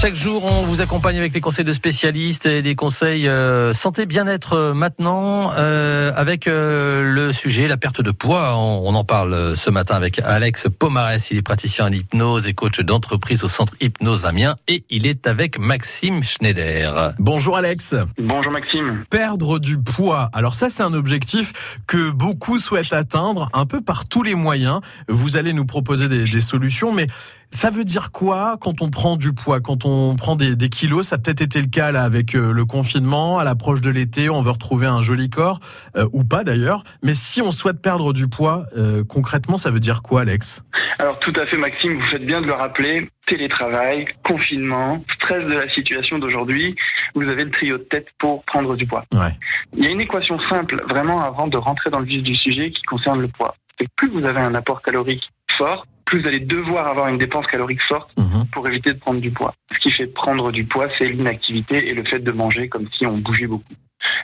Chaque jour, on vous accompagne avec les conseils de spécialistes et des conseils euh, santé bien-être euh, maintenant euh, avec euh, le sujet la perte de poids. On, on en parle euh, ce matin avec Alex Pomarès. Il est praticien en hypnose et coach d'entreprise au centre Hypnose Amiens et il est avec Maxime Schneider. Bonjour Alex. Bonjour Maxime. Perdre du poids. Alors ça, c'est un objectif que beaucoup souhaitent atteindre un peu par tous les moyens. Vous allez nous proposer des, des solutions, mais ça veut dire quoi quand on prend du poids, quand on prend des, des kilos Ça a peut-être été le cas là avec euh, le confinement, à l'approche de l'été, on veut retrouver un joli corps, euh, ou pas d'ailleurs. Mais si on souhaite perdre du poids, euh, concrètement, ça veut dire quoi, Alex? Alors tout à fait Maxime, vous faites bien de le rappeler. Télétravail, confinement, stress de la situation d'aujourd'hui, vous avez le trio de tête pour prendre du poids. Ouais. Il y a une équation simple, vraiment avant de rentrer dans le vif du sujet, qui concerne le poids. C'est plus vous avez un apport calorique fort, plus vous allez devoir avoir une dépense calorique forte Mhm. pour éviter de prendre du poids. Ce qui fait prendre du poids, c'est l'inactivité et le fait de manger comme si on bougeait beaucoup.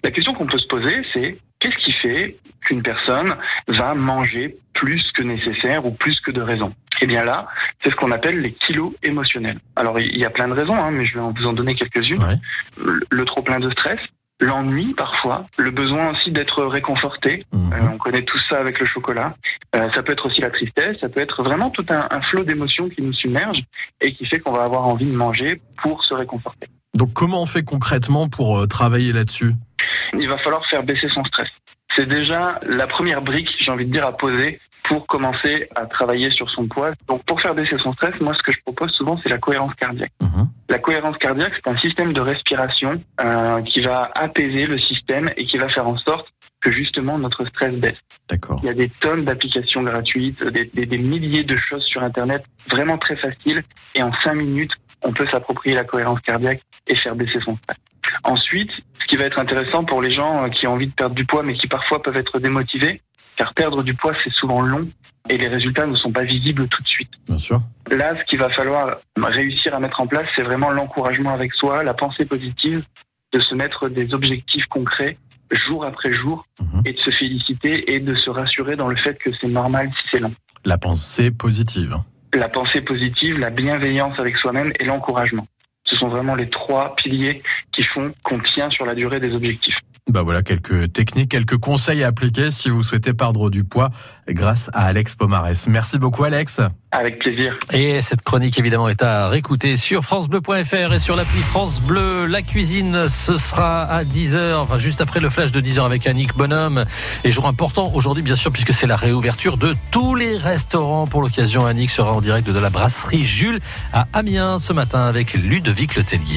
La question qu'on peut se poser, c'est qu'est-ce qui fait qu'une personne va manger plus que nécessaire ou plus que de raison? Eh bien là, c'est ce qu'on appelle les kilos émotionnels. Alors il y a plein de raisons, hein, mais je vais vous en donner quelques-unes. Ouais. Le, le trop plein de stress, l'ennui parfois, le besoin aussi d'être réconforté. Mhm. Euh, on connaît tout ça avec le chocolat. Euh, ça peut être aussi la tristesse, ça peut être vraiment tout un, un flot d'émotions qui nous submerge et qui fait qu'on va avoir envie de manger pour se réconforter. Donc comment on fait concrètement pour euh, travailler là-dessus? Il va falloir faire baisser son stress. C'est déjà la première brique, j'ai envie de dire, à poser pour commencer à travailler sur son poids. Donc pour faire baisser son stress, moi ce que je propose souvent, c'est la cohérence cardiaque. Mhm. La cohérence cardiaque, c'est un système de respiration euh, qui va apaiser le système et qui va faire en sorte que justement notre stress baisse. D'accord. Il y a des tonnes d'applications gratuites, des, des- des milliers de choses sur Internet, vraiment très faciles. Et en cinq minutes, on peut s'approprier la cohérence cardiaque et faire baisser son stress. Ensuite, ce qui va être intéressant pour les gens euh, qui ont envie de perdre du poids, mais qui parfois peuvent être démotivés, car perdre du poids, c'est souvent long et les résultats ne sont pas visibles tout de suite. Bien sûr. Là, ce qu'il va falloir réussir à mettre en place, c'est vraiment l'encouragement avec soi, la pensée positive, de se mettre des objectifs concrets jour après jour Mhm. et de se féliciter et de se rassurer dans le fait que c'est normal si c'est long. La pensée positive. La pensée positive, la bienveillance avec soi-même et l'encouragement. Ce sont vraiment les trois piliers qui font qu'on tient sur la durée des objectifs. Bah voilà quelques techniques, quelques conseils à appliquer si vous souhaitez perdre du poids grâce à Alex Pomarès. Merci beaucoup Alex. Avec plaisir. Et cette chronique évidemment est à réécouter sur francebleu.fr et sur l'appli France Bleu. La cuisine, ce sera à 10h, enfin juste après le flash de 10h avec Annick Bonhomme. Et jour important aujourd'hui bien sûr puisque c'est la réouverture de tous les restaurants. Pour l'occasion, Annick sera en direct de la brasserie Jules à Amiens ce matin avec Ludovic Letellier.